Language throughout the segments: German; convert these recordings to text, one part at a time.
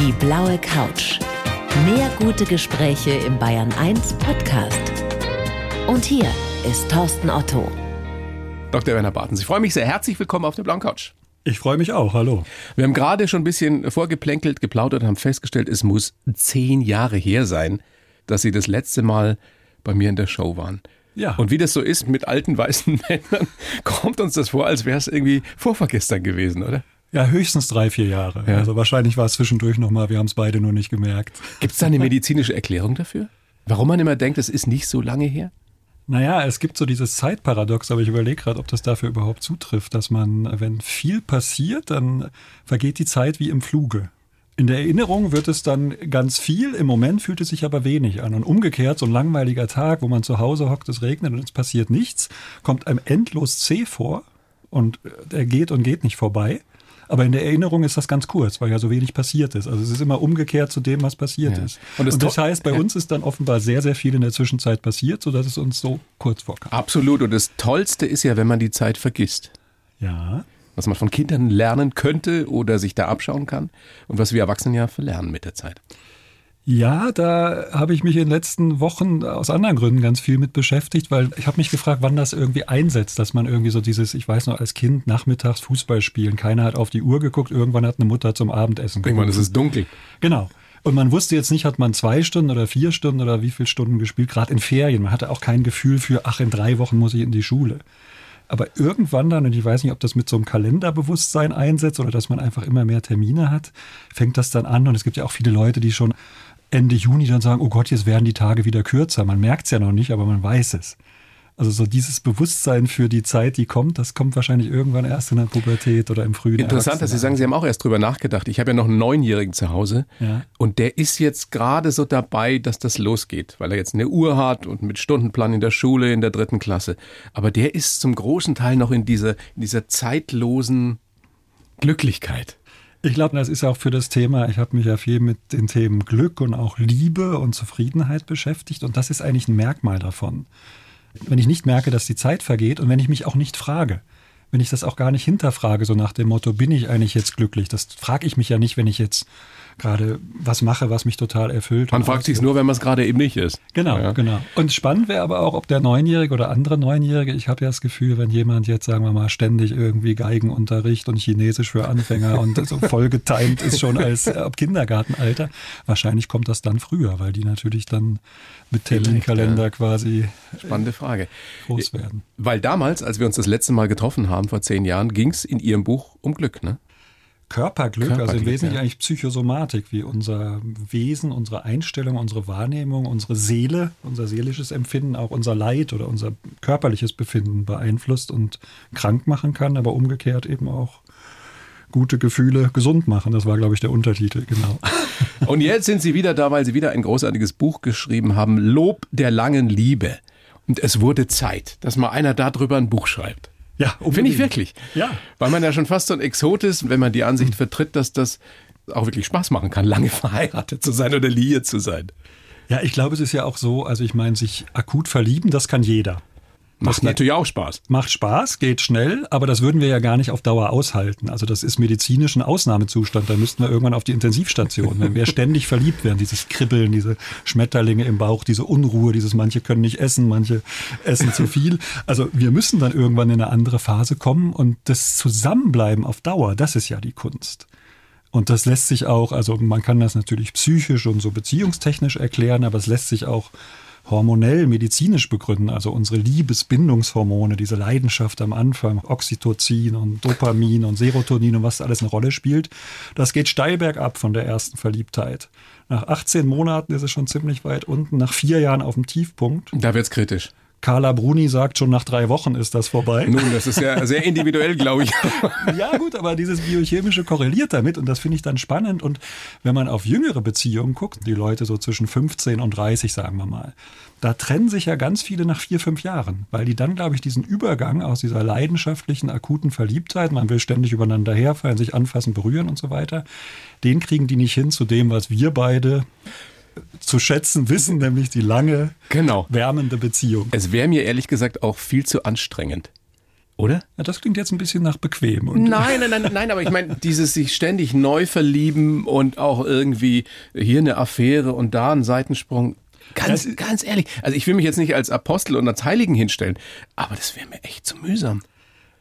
Die blaue Couch. Mehr gute Gespräche im Bayern 1 Podcast. Und hier ist Thorsten Otto. Dr. Werner Bartens, ich freue mich sehr. Herzlich willkommen auf der blauen Couch. Ich freue mich auch, hallo. Wir haben gerade schon ein bisschen vorgeplänkelt, geplaudert, haben festgestellt, es muss zehn Jahre her sein, dass Sie das letzte Mal bei mir in der Show waren. Ja. Und wie das so ist mit alten weißen Männern, kommt uns das vor, als wäre es irgendwie vorvergestern gewesen, oder? Ja, höchstens drei, vier Jahre. Ja. Also wahrscheinlich war es zwischendurch nochmal, wir haben es beide nur nicht gemerkt. Gibt es da eine medizinische Erklärung dafür? Warum man immer denkt, es ist nicht so lange her? Naja, es gibt so dieses Zeitparadox, aber ich überlege gerade, ob das dafür überhaupt zutrifft, dass man, wenn viel passiert, dann vergeht die Zeit wie im Fluge. In der Erinnerung wird es dann ganz viel, im Moment fühlt es sich aber wenig an. Und umgekehrt, so ein langweiliger Tag, wo man zu Hause hockt, es regnet und es passiert nichts, kommt einem endlos zäh vor und er geht und geht nicht vorbei. Aber in der Erinnerung ist das ganz kurz, weil ja so wenig passiert ist. Also es ist immer umgekehrt zu dem, was passiert Ja. ist. Und Und das heißt, bei uns ist dann offenbar sehr, sehr viel in der Zwischenzeit passiert, sodass es uns so kurz vorkam. Absolut. Und das Tollste ist ja, wenn man die Zeit vergisst. Ja. Was man von Kindern lernen könnte oder sich da abschauen kann. Und was wir Erwachsenen ja verlernen mit der Zeit. Ja, da habe ich mich in den letzten Wochen aus anderen Gründen ganz viel mit beschäftigt, weil ich habe mich gefragt, wann das irgendwie einsetzt, dass man irgendwie so dieses, ich weiß noch, als Kind nachmittags Fußball spielen, keiner hat auf die Uhr geguckt, irgendwann hat eine Mutter zum Abendessen Irgendwann ist es dunkel. Genau. Und man wusste jetzt nicht, hat man zwei Stunden oder vier Stunden oder wie viele Stunden gespielt, gerade in Ferien. Man hatte auch kein Gefühl für, ach, in drei Wochen muss ich in die Schule. Aber irgendwann dann, und ich weiß nicht, ob das mit so einem Kalenderbewusstsein einsetzt oder dass man einfach immer mehr Termine hat, fängt das dann an. Und es gibt ja auch viele Leute, die schon Ende Juni dann sagen, oh Gott, jetzt werden die Tage wieder kürzer. Man merkt es ja noch nicht, aber man weiß es. Also so dieses Bewusstsein für die Zeit, die kommt, das kommt wahrscheinlich irgendwann erst in der Pubertät oder im frühen Interessant, dass Sie sagen, Sie haben auch erst drüber nachgedacht. Ich habe ja noch einen Neunjährigen zu Hause Ja. und der ist jetzt gerade so dabei, dass das losgeht, weil er jetzt eine Uhr hat und mit Stundenplan in der Schule in der dritten Klasse. Aber der ist zum großen Teil noch in dieser, in dieser zeitlosen Glücklichkeit. Ich glaube, das ist auch für das Thema, ich habe mich ja viel mit den Themen Glück und auch Liebe und Zufriedenheit beschäftigt und das ist eigentlich ein Merkmal davon. Wenn ich nicht merke, dass die Zeit vergeht und wenn ich mich auch nicht frage, wenn ich das auch gar nicht hinterfrage, so nach dem Motto, bin ich eigentlich jetzt glücklich? Das frage ich mich ja nicht, wenn ich jetzt gerade was mache, was mich total erfüllt. Man fragt sich ausfüllt. nur, wenn man es gerade eben nicht ist. Genau, Ja. genau. Und spannend wäre aber auch, ob der Neunjährige oder andere Neunjährige, ich habe ja das Gefühl, wenn jemand jetzt, sagen wir mal, ständig irgendwie Geigenunterricht und Chinesisch für Anfänger und so voll getimt ist schon als äh, ab Kindergartenalter, wahrscheinlich kommt das dann früher, weil die natürlich dann mit Terminkalender quasi Spannende Frage. groß werden. Weil damals, als wir uns das letzte Mal getroffen haben, vor zehn Jahren, ging es in Ihrem Buch um Glück, ne? Körperglück, also Körperglück, im Wesentlichen ja. eigentlich Psychosomatik, wie unser Wesen, unsere Einstellung, unsere Wahrnehmung, unsere Seele, unser seelisches Empfinden, auch unser Leid oder unser körperliches Befinden beeinflusst und krank machen kann, aber umgekehrt eben auch gute Gefühle gesund machen. Das war, glaube ich, der Untertitel, genau. Und jetzt sind Sie wieder da, weil Sie wieder ein großartiges Buch geschrieben haben, Lob der langen Liebe. Und es wurde Zeit, dass mal einer darüber ein Buch schreibt. Ja, Finde ich wirklich. Ja. Weil man ja schon fast so ein Exot ist, wenn man die Ansicht vertritt, dass das auch wirklich Spaß machen kann, lange verheiratet zu sein oder liiert zu sein. Ja, ich glaube, es ist ja auch so, also ich meine, sich akut verlieben, das kann jeder. Macht natürlich auch Spaß. Macht Spaß, geht schnell, aber das würden wir ja gar nicht auf Dauer aushalten. Also das ist medizinisch ein Ausnahmezustand. Da müssten wir irgendwann auf die Intensivstation, wenn wir ständig verliebt werden. Dieses Kribbeln, diese Schmetterlinge im Bauch, diese Unruhe, dieses manche können nicht essen, manche essen zu viel. Also wir müssen dann irgendwann in eine andere Phase kommen und das Zusammenbleiben auf Dauer, das ist ja die Kunst. Und das lässt sich auch, also man kann das natürlich psychisch und so beziehungstechnisch erklären, aber es lässt sich auch hormonell, medizinisch begründen. Also unsere Liebesbindungshormone, diese Leidenschaft am Anfang, Oxytocin und Dopamin und Serotonin und was alles eine Rolle spielt, das geht steil bergab von der ersten Verliebtheit. Nach 18 Monaten ist es schon ziemlich weit unten, nach vier Jahren auf dem Tiefpunkt. Da wird's kritisch. Carla Bruni sagt, schon nach drei Wochen ist das vorbei. Nun, das ist ja sehr individuell, glaube ich. Ja, gut, aber dieses Biochemische korreliert damit und das finde ich dann spannend. Und wenn man auf jüngere Beziehungen guckt, die Leute so zwischen 15 und 30, sagen wir mal, da trennen sich ja ganz viele nach vier, fünf Jahren, weil die dann, glaube ich, diesen Übergang aus dieser leidenschaftlichen, akuten Verliebtheit, man will ständig übereinander herfallen, sich anfassen, berühren und so weiter, den kriegen die nicht hin zu dem, was wir beide zu schätzen wissen, nämlich die lange, Genau. wärmende Beziehung. Es wäre mir ehrlich gesagt auch viel zu anstrengend. Oder? Ja, das klingt jetzt ein bisschen nach bequem. nein, nein, nein, nein, aber ich meine, dieses sich ständig neu verlieben und auch irgendwie hier eine Affäre und da ein Seitensprung. Ganz, ganz ehrlich, also ich will mich jetzt nicht als Apostel und als Heiligen hinstellen, aber das wäre mir echt zu mühsam.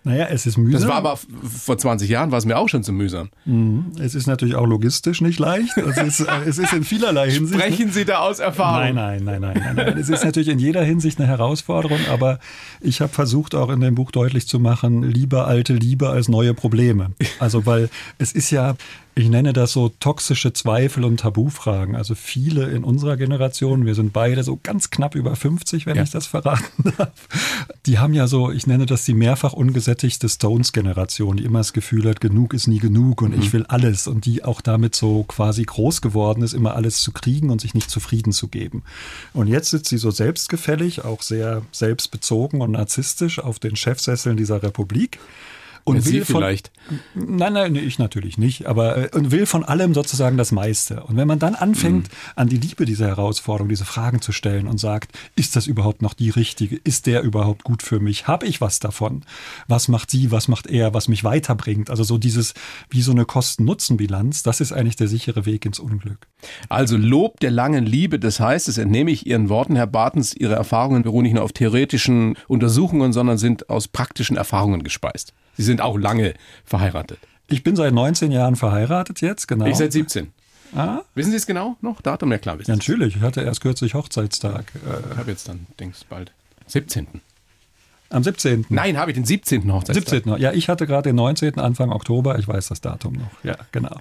Naja, es ist mühsam. Das war aber vor 20 Jahren war es mir auch schon zu mühsam. Mhm. Es ist natürlich auch logistisch nicht leicht. Es ist, äh, es ist in vielerlei Hinsicht. Sprechen Sie da aus Erfahrung? Nein, nein, nein, nein, nein, nein. Es ist natürlich in jeder Hinsicht eine Herausforderung, aber ich habe versucht auch in dem Buch deutlich zu machen, lieber alte Liebe als neue Probleme. Also weil es ist ja, ich nenne das so toxische Zweifel und Tabufragen. Also viele in unserer Generation, wir sind beide so ganz knapp über 50, wenn ja. ich das verraten darf, die haben ja so, ich nenne das die mehrfach ungesättigte Stones-Generation, die immer das Gefühl hat, genug ist nie genug und mhm. ich will alles und die auch damit so quasi groß geworden ist, immer alles zu kriegen und sich nicht zufrieden zu geben. Und jetzt sitzt sie so selbstgefällig, auch sehr selbstbezogen und narzisstisch auf den Chefsesseln dieser Republik und Sie vielleicht. Nein, nein, ich natürlich nicht, aber äh, und will von allem sozusagen das meiste. Und wenn man dann anfängt, mhm. an die Liebe dieser Herausforderung, diese Fragen zu stellen und sagt, ist das überhaupt noch die richtige? Ist der überhaupt gut für mich? Habe ich was davon? Was macht sie? Was macht er? Was mich weiterbringt? Also so dieses, wie so eine Kosten-Nutzen-Bilanz, das ist eigentlich der sichere Weg ins Unglück. Also Lob der langen Liebe, das heißt, das entnehme ich Ihren Worten, Herr Bartens, Ihre Erfahrungen beruhen nicht nur auf theoretischen Untersuchungen, sondern sind aus praktischen Erfahrungen gespeist. Sie sind auch lange verheiratet. Ich bin seit 19 Jahren verheiratet jetzt, genau. Ich seit 17. Ah? Wissen Sie es genau noch? Datum? Ja klar, wissen ja, Natürlich, ich hatte erst kürzlich Hochzeitstag. Ich habe jetzt dann, denkst bald. 17. Am 17. Nein, habe ich den 17. Hochzeitstag. 17. Ja, ich hatte gerade den 19. Anfang Oktober. Ich weiß das Datum noch. Ja, genau.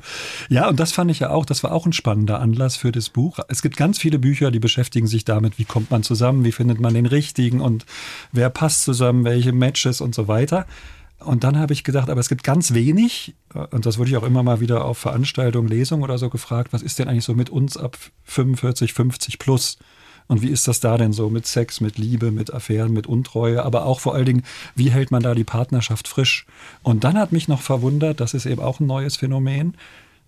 Ja, und das fand ich ja auch, das war auch ein spannender Anlass für das Buch. Es gibt ganz viele Bücher, die beschäftigen sich damit, wie kommt man zusammen, wie findet man den richtigen und wer passt zusammen, welche Matches und so weiter. Und dann habe ich gedacht, aber es gibt ganz wenig, und das wurde ich auch immer mal wieder auf Veranstaltungen, Lesungen oder so gefragt, was ist denn eigentlich so mit uns ab 45, 50 plus? Und wie ist das da denn so mit Sex, mit Liebe, mit Affären, mit Untreue, aber auch vor allen Dingen, wie hält man da die Partnerschaft frisch? Und dann hat mich noch verwundert, das ist eben auch ein neues Phänomen.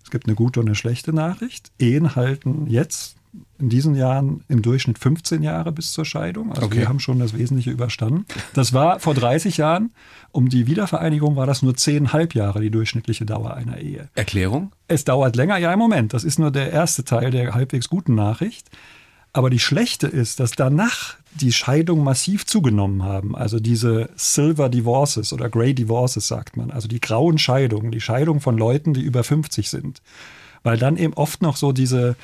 Es gibt eine gute und eine schlechte Nachricht. Ehen halten jetzt in diesen Jahren im Durchschnitt 15 Jahre bis zur Scheidung. Also okay. wir haben schon das Wesentliche überstanden. Das war vor 30 Jahren. Um die Wiedervereinigung war das nur zehnhalb Jahre die durchschnittliche Dauer einer Ehe. Erklärung? Es dauert länger. Ja, im Moment. Das ist nur der erste Teil der halbwegs guten Nachricht. Aber die schlechte ist, dass danach die Scheidungen massiv zugenommen haben. Also diese Silver Divorces oder Grey Divorces sagt man. Also die grauen Scheidungen, die Scheidungen von Leuten, die über 50 sind. Weil dann eben oft noch so diese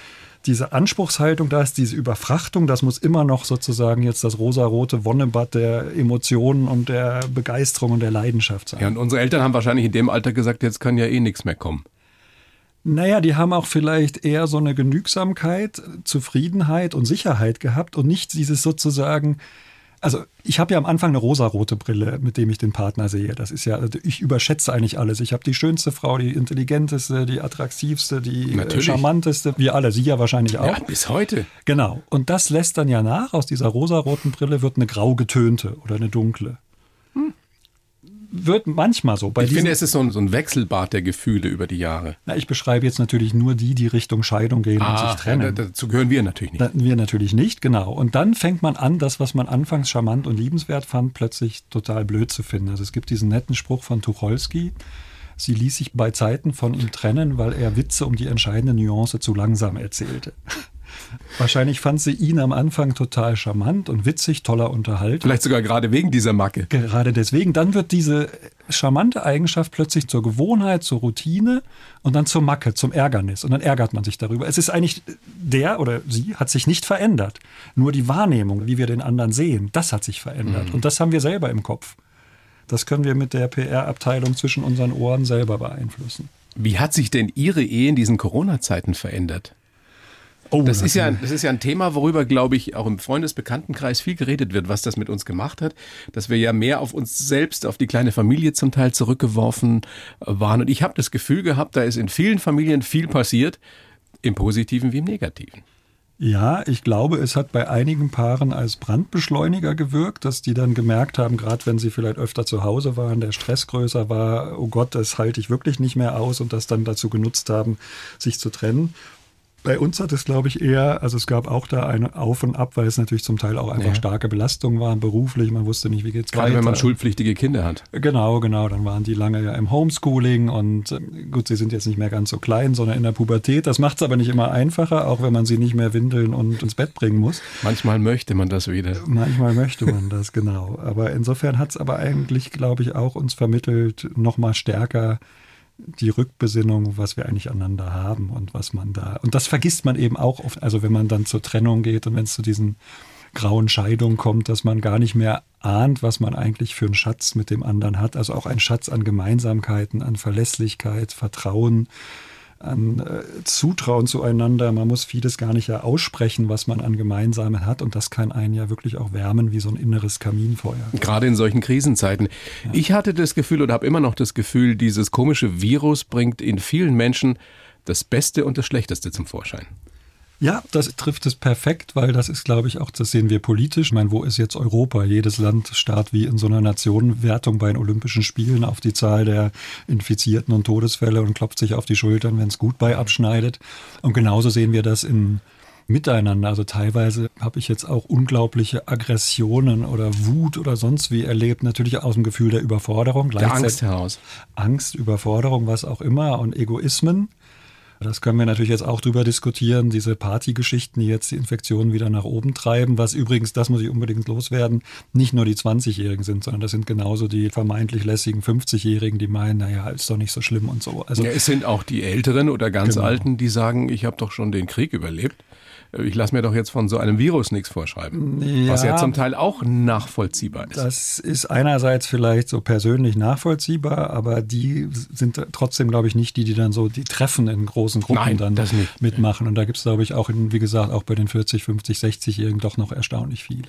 diese Anspruchshaltung da ist, diese Überfrachtung, das muss immer noch sozusagen jetzt das rosarote Wonnebad der Emotionen und der Begeisterung und der Leidenschaft sein. Ja, und unsere Eltern haben wahrscheinlich in dem Alter gesagt, jetzt kann ja eh nichts mehr kommen. Naja, die haben auch vielleicht eher so eine Genügsamkeit, Zufriedenheit und Sicherheit gehabt und nicht dieses sozusagen, also ich habe ja am Anfang eine rosarote Brille, mit dem ich den Partner sehe. Das ist ja, also ich überschätze eigentlich alles. Ich habe die schönste Frau, die intelligenteste, die attraktivste, die äh, Natürlich. charmanteste. Wir alle, Sie ja wahrscheinlich auch. Ja, bis heute. Genau. Und das lässt dann ja nach. Aus dieser rosaroten Brille wird eine grau getönte oder eine dunkle. Wird manchmal so. Bei ich finde, es ist so ein, so ein, Wechselbad der Gefühle über die Jahre. Na, ich beschreibe jetzt natürlich nur die, die Richtung Scheidung gehen ah, und sich trennen. Ja, dazu gehören wir natürlich nicht. Da, wir natürlich nicht, genau. Und dann fängt man an, das, was man anfangs charmant und liebenswert fand, plötzlich total blöd zu finden. Also es gibt diesen netten Spruch von Tucholsky. Sie ließ sich bei Zeiten von ihm trennen, weil er Witze um die entscheidende Nuance zu langsam erzählte. Wahrscheinlich fand sie ihn am Anfang total charmant und witzig, toller Unterhalt. Vielleicht sogar gerade wegen dieser Macke. Gerade deswegen. Dann wird diese charmante Eigenschaft plötzlich zur Gewohnheit, zur Routine und dann zur Macke, zum Ärgernis. Und dann ärgert man sich darüber. Es ist eigentlich, der oder sie hat sich nicht verändert. Nur die Wahrnehmung, wie wir den anderen sehen, das hat sich verändert. Mhm. Und das haben wir selber im Kopf. Das können wir mit der PR-Abteilung zwischen unseren Ohren selber beeinflussen. Wie hat sich denn Ihre Ehe in diesen Corona-Zeiten verändert? Oh, das, ist ja, das ist ja ein Thema, worüber, glaube ich, auch im Freundesbekanntenkreis viel geredet wird, was das mit uns gemacht hat. Dass wir ja mehr auf uns selbst, auf die kleine Familie zum Teil zurückgeworfen waren. Und ich habe das Gefühl gehabt, da ist in vielen Familien viel passiert, im Positiven wie im Negativen. Ja, ich glaube, es hat bei einigen Paaren als Brandbeschleuniger gewirkt, dass die dann gemerkt haben, gerade wenn sie vielleicht öfter zu Hause waren, der Stress größer war, oh Gott, das halte ich wirklich nicht mehr aus und das dann dazu genutzt haben, sich zu trennen. Bei uns hat es, glaube ich, eher, also es gab auch da eine Auf und Ab, weil es natürlich zum Teil auch einfach ja. starke Belastungen waren, beruflich. Man wusste nicht, wie geht's Gerade weiter. wenn man schulpflichtige Kinder hat. Genau, genau. Dann waren die lange ja im Homeschooling und äh, gut, sie sind jetzt nicht mehr ganz so klein, sondern in der Pubertät. Das macht es aber nicht immer einfacher, auch wenn man sie nicht mehr windeln und ins Bett bringen muss. Manchmal möchte man das wieder. Manchmal möchte man das, genau. Aber insofern hat es aber eigentlich, glaube ich, auch uns vermittelt, nochmal stärker die Rückbesinnung, was wir eigentlich aneinander haben und was man da. Und das vergisst man eben auch oft, also wenn man dann zur Trennung geht und wenn es zu diesen grauen Scheidungen kommt, dass man gar nicht mehr ahnt, was man eigentlich für einen Schatz mit dem anderen hat. Also auch ein Schatz an Gemeinsamkeiten, an Verlässlichkeit, Vertrauen, an äh, Zutrauen zueinander. Man muss vieles gar nicht ja aussprechen, was man an Gemeinsamen hat. Und das kann einen ja wirklich auch wärmen wie so ein inneres Kaminfeuer. Gerade in solchen Krisenzeiten. Ja. Ich hatte das Gefühl oder habe immer noch das Gefühl, dieses komische Virus bringt in vielen Menschen das Beste und das Schlechteste zum Vorschein. Ja, das trifft es perfekt, weil das ist, glaube ich, auch, das sehen wir politisch. Ich meine, wo ist jetzt Europa? Jedes Land starrt wie in so einer Nationenwertung bei den Olympischen Spielen auf die Zahl der Infizierten und Todesfälle und klopft sich auf die Schultern, wenn es gut bei abschneidet. Und genauso sehen wir das in Miteinander. Also teilweise habe ich jetzt auch unglaubliche Aggressionen oder Wut oder sonst wie erlebt. Natürlich aus dem Gefühl der Überforderung. Der Angst heraus. Angst, Überforderung, was auch immer und Egoismen. Das können wir natürlich jetzt auch drüber diskutieren, diese Partygeschichten, die jetzt die Infektionen wieder nach oben treiben, was übrigens, das muss ich unbedingt loswerden, nicht nur die 20-Jährigen sind, sondern das sind genauso die vermeintlich lässigen 50-Jährigen, die meinen, naja, ist doch nicht so schlimm und so. Also, ja, es sind auch die Älteren oder ganz genau. Alten, die sagen, ich habe doch schon den Krieg überlebt ich lasse mir doch jetzt von so einem Virus nichts vorschreiben. Ja, was ja zum Teil auch nachvollziehbar ist. Das ist einerseits vielleicht so persönlich nachvollziehbar, aber die sind trotzdem, glaube ich, nicht die, die dann so die Treffen in großen Gruppen Nein, dann mitmachen. Und da gibt es, glaube ich, auch, in, wie gesagt, auch bei den 40, 50, 60-Jährigen doch noch erstaunlich viel.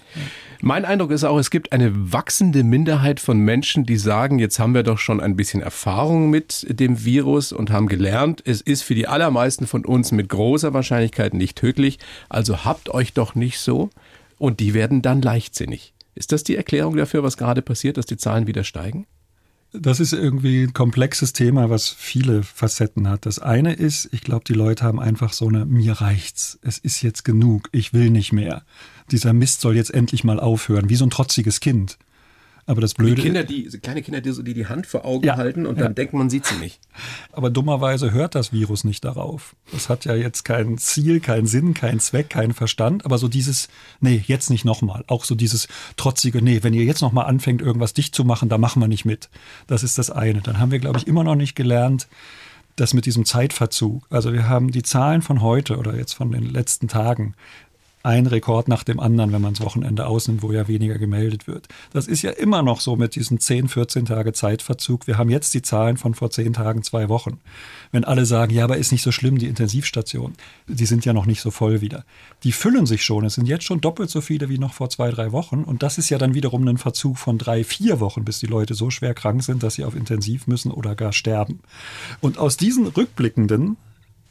Mein Eindruck ist auch, es gibt eine wachsende Minderheit von Menschen, die sagen, jetzt haben wir doch schon ein bisschen Erfahrung mit dem Virus und haben gelernt, es ist für die allermeisten von uns mit großer Wahrscheinlichkeit nicht tödlich. Also habt euch doch nicht so. Und die werden dann leichtsinnig. Ist das die Erklärung dafür, was gerade passiert, dass die Zahlen wieder steigen? Das ist irgendwie ein komplexes Thema, was viele Facetten hat. Das eine ist, ich glaube, die Leute haben einfach so eine, mir reicht's. Es ist jetzt genug. Ich will nicht mehr. Dieser Mist soll jetzt endlich mal aufhören, wie so ein trotziges Kind. Aber das Blöde. Die Kinder, die, kleine Kinder, die, die die Hand vor Augen ja, halten und ja. dann denken, man sieht sie nicht. Aber dummerweise hört das Virus nicht darauf. Das hat ja jetzt kein Ziel, keinen Sinn, keinen Zweck, keinen Verstand. Aber so dieses, nee, jetzt nicht nochmal. Auch so dieses trotzige, nee, wenn ihr jetzt nochmal anfängt, irgendwas dicht zu machen, da machen wir nicht mit. Das ist das eine. Dann haben wir, glaube ich, immer noch nicht gelernt, das mit diesem Zeitverzug. Also wir haben die Zahlen von heute oder jetzt von den letzten Tagen ein Rekord nach dem anderen, wenn man das Wochenende ausnimmt, wo ja weniger gemeldet wird. Das ist ja immer noch so mit diesen 10, 14 Tage Zeitverzug. Wir haben jetzt die Zahlen von vor 10 Tagen, zwei Wochen. Wenn alle sagen, ja, aber ist nicht so schlimm, die Intensivstationen, die sind ja noch nicht so voll wieder. Die füllen sich schon. Es sind jetzt schon doppelt so viele wie noch vor zwei, drei Wochen. Und das ist ja dann wiederum ein Verzug von drei, vier Wochen, bis die Leute so schwer krank sind, dass sie auf Intensiv müssen oder gar sterben. Und aus diesen rückblickenden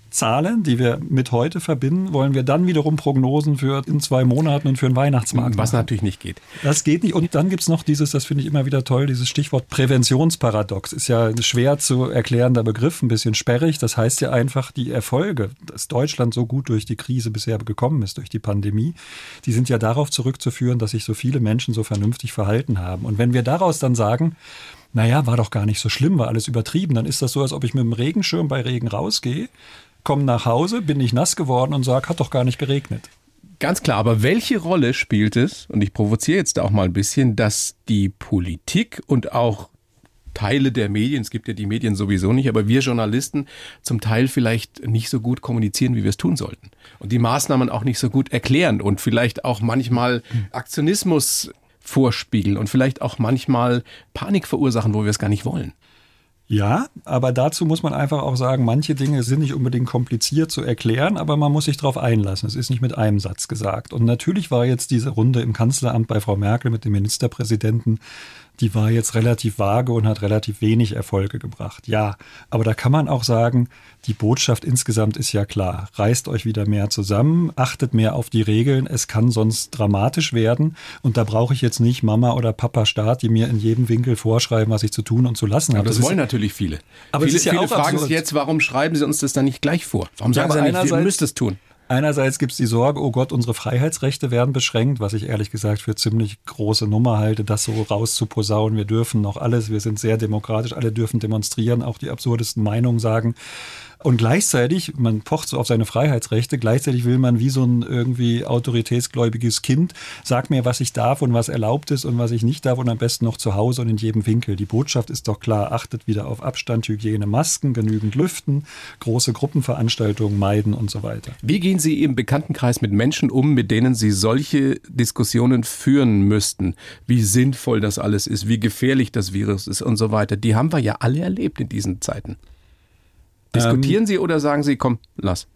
Zahlen, die wir mit heute verbinden, wollen wir dann wiederum Prognosen für in zwei Monaten und für den Weihnachtsmarkt. Was machen. natürlich nicht geht. Das geht nicht. Und dann gibt es noch dieses, das finde ich immer wieder toll, dieses Stichwort Präventionsparadox. Ist ja ein schwer zu erklärender Begriff, ein bisschen sperrig. Das heißt ja einfach, die Erfolge, dass Deutschland so gut durch die Krise bisher gekommen ist, durch die Pandemie, die sind ja darauf zurückzuführen, dass sich so viele Menschen so vernünftig verhalten haben. Und wenn wir daraus dann sagen, naja, war doch gar nicht so schlimm, war alles übertrieben, dann ist das so, als ob ich mit dem Regenschirm bei Regen rausgehe komme nach Hause, bin ich nass geworden und sage, hat doch gar nicht geregnet. Ganz klar, aber welche Rolle spielt es, und ich provoziere jetzt auch mal ein bisschen, dass die Politik und auch Teile der Medien, es gibt ja die Medien sowieso nicht, aber wir Journalisten zum Teil vielleicht nicht so gut kommunizieren, wie wir es tun sollten. Und die Maßnahmen auch nicht so gut erklären und vielleicht auch manchmal Aktionismus vorspiegeln und vielleicht auch manchmal Panik verursachen, wo wir es gar nicht wollen. Ja, aber dazu muss man einfach auch sagen, manche Dinge sind nicht unbedingt kompliziert zu erklären, aber man muss sich darauf einlassen. Es ist nicht mit einem Satz gesagt. Und natürlich war jetzt diese Runde im Kanzleramt bei Frau Merkel mit dem Ministerpräsidenten die war jetzt relativ vage und hat relativ wenig Erfolge gebracht. Ja, aber da kann man auch sagen, die Botschaft insgesamt ist ja klar. Reißt euch wieder mehr zusammen, achtet mehr auf die Regeln. Es kann sonst dramatisch werden. Und da brauche ich jetzt nicht Mama oder Papa Staat, die mir in jedem Winkel vorschreiben, was ich zu tun und zu lassen habe. Aber das, das wollen natürlich viele. Aber viele, ja viele fragen sich jetzt, warum schreiben Sie uns das dann nicht gleich vor? Warum sagen ja, Sie nicht, wir müssen es tun? Einerseits gibt es die Sorge, oh Gott, unsere Freiheitsrechte werden beschränkt, was ich ehrlich gesagt für ziemlich große Nummer halte, das so rauszuposaunen. Wir dürfen noch alles, wir sind sehr demokratisch, alle dürfen demonstrieren, auch die absurdesten Meinungen sagen. Und gleichzeitig, man pocht so auf seine Freiheitsrechte, gleichzeitig will man wie so ein irgendwie autoritätsgläubiges Kind, sag mir, was ich darf und was erlaubt ist und was ich nicht darf und am besten noch zu Hause und in jedem Winkel. Die Botschaft ist doch klar, achtet wieder auf Abstand, Hygiene, Masken, genügend Lüften, große Gruppenveranstaltungen meiden und so weiter. Wie gehen Sie im Bekanntenkreis mit Menschen um, mit denen Sie solche Diskussionen führen müssten? Wie sinnvoll das alles ist, wie gefährlich das Virus ist und so weiter. Die haben wir ja alle erlebt in diesen Zeiten. Diskutieren ähm, Sie oder sagen Sie, komm, lass?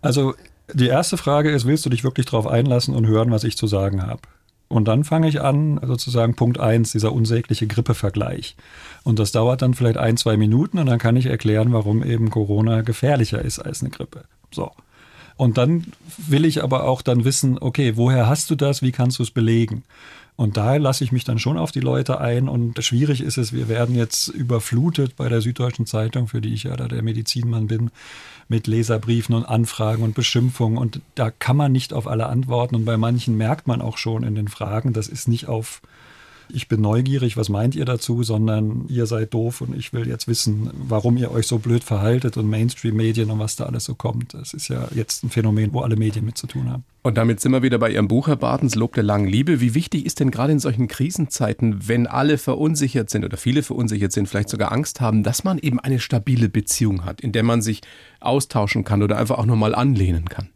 Also die erste Frage ist, willst du dich wirklich darauf einlassen und hören, was ich zu sagen habe? Und dann fange ich an, sozusagen Punkt 1, dieser unsägliche Grippevergleich. Und das dauert dann vielleicht ein, zwei Minuten und dann kann ich erklären, warum eben Corona gefährlicher ist als eine Grippe. So. Und dann will ich aber auch dann wissen, okay, woher hast du das? Wie kannst du es belegen? Und daher lasse ich mich dann schon auf die Leute ein. Und schwierig ist es, wir werden jetzt überflutet bei der Süddeutschen Zeitung, für die ich ja da der Medizinmann bin, mit Leserbriefen und Anfragen und Beschimpfungen. Und da kann man nicht auf alle antworten. Und bei manchen merkt man auch schon in den Fragen, das ist nicht auf ich bin neugierig, was meint ihr dazu, sondern ihr seid doof und ich will jetzt wissen, warum ihr euch so blöd verhaltet und Mainstream-Medien und was da alles so kommt. Das ist ja jetzt ein Phänomen, wo alle Medien mit zu tun haben. Und damit sind wir wieder bei Ihrem Buch, Herr Bartens, Lob der langen Liebe. Wie wichtig ist denn gerade in solchen Krisenzeiten, wenn alle verunsichert sind oder viele verunsichert sind, vielleicht sogar Angst haben, dass man eben eine stabile Beziehung hat, in der man sich austauschen kann oder einfach auch nochmal anlehnen kann?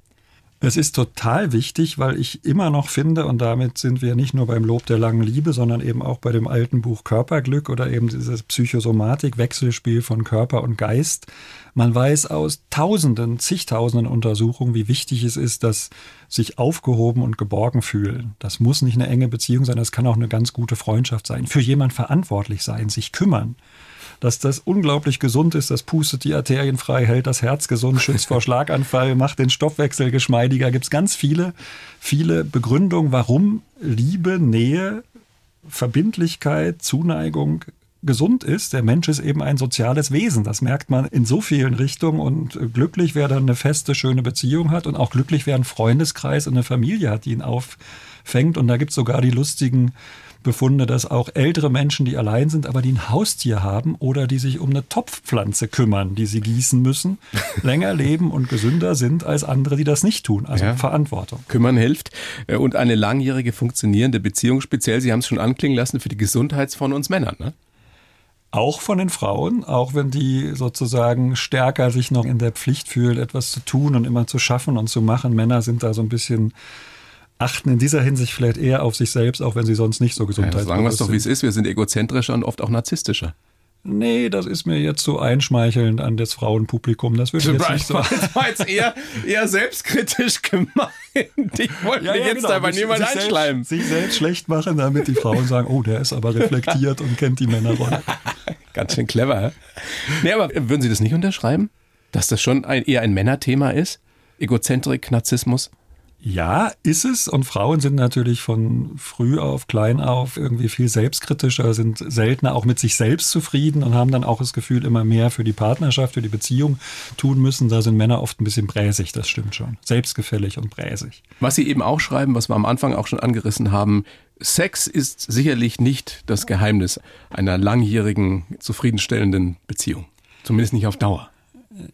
Es ist total wichtig, weil ich immer noch finde, und damit sind wir nicht nur beim Lob der langen Liebe, sondern eben auch bei dem alten Buch Körperglück oder eben dieses Psychosomatik, Wechselspiel von Körper und Geist. Man weiß aus tausenden, zigtausenden Untersuchungen, wie wichtig es ist, dass sich aufgehoben und geborgen fühlen. Das muss nicht eine enge Beziehung sein, das kann auch eine ganz gute Freundschaft sein. Für jemand verantwortlich sein, sich kümmern dass das unglaublich gesund ist. Das pustet die Arterien frei, hält das Herz gesund, schützt vor Schlaganfall, macht den Stoffwechsel geschmeidiger. Gibt es ganz viele, viele Begründungen, warum Liebe, Nähe, Verbindlichkeit, Zuneigung gesund ist. Der Mensch ist eben ein soziales Wesen. Das merkt man in so vielen Richtungen. Und glücklich, wer dann eine feste, schöne Beziehung hat und auch glücklich, wer einen Freundeskreis und eine Familie hat, die ihn auffängt. Und da gibt es sogar die lustigen Befunde, dass auch ältere Menschen, die allein sind, aber die ein Haustier haben oder die sich um eine Topfpflanze kümmern, die sie gießen müssen, länger leben und gesünder sind als andere, die das nicht tun. Also ja. Verantwortung. Kümmern hilft. Äh, und eine langjährige funktionierende Beziehung, speziell, Sie haben es schon anklingen lassen, für die Gesundheit von uns Männern. Ne? Auch von den Frauen, auch wenn die sozusagen stärker sich noch in der Pflicht fühlen, etwas zu tun und immer zu schaffen und zu machen. Männer sind da so ein bisschen achten in dieser Hinsicht vielleicht eher auf sich selbst, auch wenn sie sonst nicht so gesundheitsbewusst ja, Sagen wir es doch, wie es ist. Wir sind egozentrischer und oft auch narzisstischer. Nee, das ist mir jetzt so einschmeichelnd an das Frauenpublikum. Das würde ich jetzt nicht so. Das war jetzt eher, eher selbstkritisch gemeint. Ich wollte ja, ja, jetzt genau. aber niemand sich einschleimen. Selbst, sich selbst schlecht machen, damit die Frauen sagen, oh, der ist aber reflektiert und kennt die Männerrolle. Ganz schön clever. Nee, aber würden Sie das nicht unterschreiben? Dass das schon ein, eher ein Männerthema ist? Egozentrik, Narzissmus? Ja, ist es. Und Frauen sind natürlich von früh auf, klein auf irgendwie viel selbstkritischer, sind seltener auch mit sich selbst zufrieden und haben dann auch das Gefühl, immer mehr für die Partnerschaft, für die Beziehung tun müssen. Da sind Männer oft ein bisschen bräsig, das stimmt schon. Selbstgefällig und bräsig. Was Sie eben auch schreiben, was wir am Anfang auch schon angerissen haben, Sex ist sicherlich nicht das Geheimnis einer langjährigen, zufriedenstellenden Beziehung. Zumindest nicht auf Dauer.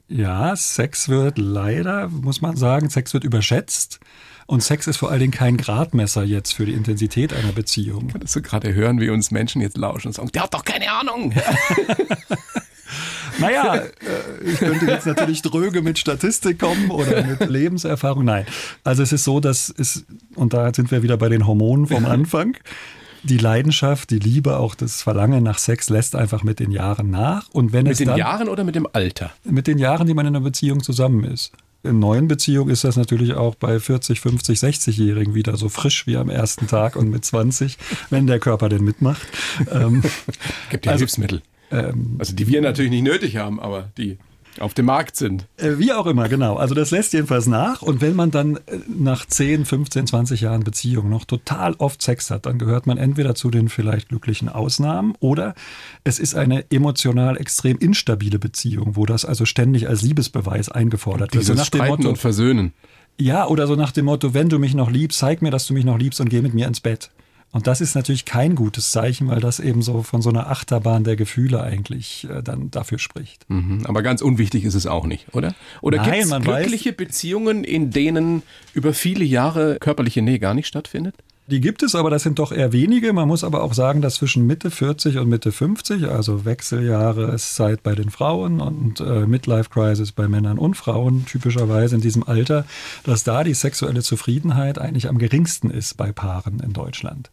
Ja, Sex wird leider, muss man sagen, Sex wird überschätzt. Und Sex ist vor allen Dingen kein Gradmesser jetzt für die Intensität einer Beziehung. Kannst du gerade hören, wie uns Menschen jetzt lauschen und sagen, der hat doch keine Ahnung. naja, äh, ich könnte jetzt natürlich dröge mit Statistik kommen oder mit Lebenserfahrung. Nein. Also es ist so, dass es, und da sind wir wieder bei den Hormonen vom Anfang die Leidenschaft, die Liebe, auch das Verlangen nach Sex lässt einfach mit den Jahren nach. Und wenn mit es den dann, Jahren oder mit dem Alter? Mit den Jahren, die man in einer Beziehung zusammen ist. in neuen Beziehungen ist das natürlich auch bei 40, 50, 60-Jährigen wieder so frisch wie am ersten Tag und mit 20, wenn der Körper denn mitmacht. Ähm, Gibt ja also, Hilfsmittel. Ähm, also die wir natürlich nicht nötig haben, aber die auf dem Markt sind. Äh, wie auch immer, genau. Also das lässt jedenfalls nach. Und wenn man dann äh, nach 10, 15, 20 Jahren Beziehung noch total oft Sex hat, dann gehört man entweder zu den vielleicht glücklichen Ausnahmen oder es ist eine emotional extrem instabile Beziehung, wo das also ständig als Liebesbeweis eingefordert wird. Dieses also nach dem Motto, und Versöhnen. Ja, oder so nach dem Motto, wenn du mich noch liebst, zeig mir, dass du mich noch liebst und geh mit mir ins Bett. Und das ist natürlich kein gutes Zeichen, weil das eben so von so einer Achterbahn der Gefühle eigentlich äh, dann dafür spricht. Mhm, aber ganz unwichtig ist es auch nicht, oder? Oder gibt es glückliche weiß, Beziehungen, in denen über viele Jahre körperliche Nähe gar nicht stattfindet? Die gibt es, aber das sind doch eher wenige. Man muss aber auch sagen, dass zwischen Mitte 40 und Mitte 50, also Wechseljahreszeit bei den Frauen und äh, Midlife Crisis bei Männern und Frauen, typischerweise in diesem Alter, dass da die sexuelle Zufriedenheit eigentlich am geringsten ist bei Paaren in Deutschland.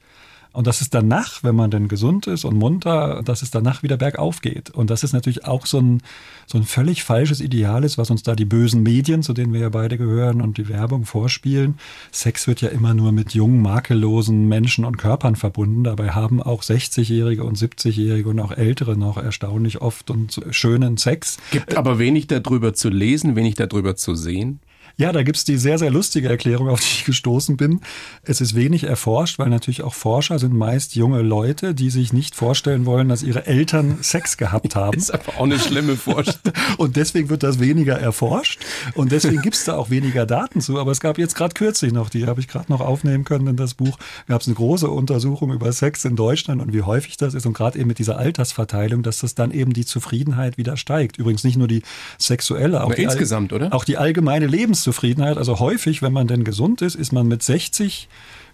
Und dass es danach, wenn man denn gesund ist und munter, dass es danach wieder bergauf geht. Und das ist natürlich auch so ein, so ein völlig falsches Ideal ist, was uns da die bösen Medien, zu denen wir ja beide gehören, und die Werbung vorspielen. Sex wird ja immer nur mit jungen, makellosen Menschen und Körpern verbunden. Dabei haben auch 60-Jährige und 70-Jährige und auch Ältere noch erstaunlich oft und schönen Sex. Gibt aber wenig darüber zu lesen, wenig darüber zu sehen. Ja, da gibt's die sehr, sehr lustige Erklärung, auf die ich gestoßen bin. Es ist wenig erforscht, weil natürlich auch Forscher sind meist junge Leute, die sich nicht vorstellen wollen, dass ihre Eltern Sex gehabt haben. Das ist aber auch eine schlimme Vorstellung. Und deswegen wird das weniger erforscht. Und deswegen gibt's da auch weniger Daten zu. Aber es gab jetzt gerade kürzlich noch, die habe ich gerade noch aufnehmen können in das Buch, gab es eine große Untersuchung über Sex in Deutschland und wie häufig das ist. Und gerade eben mit dieser Altersverteilung, dass das dann eben die Zufriedenheit wieder steigt. Übrigens nicht nur die sexuelle, auch, die, insgesamt, oder? auch die allgemeine Lebenszufriedenheit Lebenszufriedenheit. Also häufig, wenn man denn gesund ist, ist man mit 60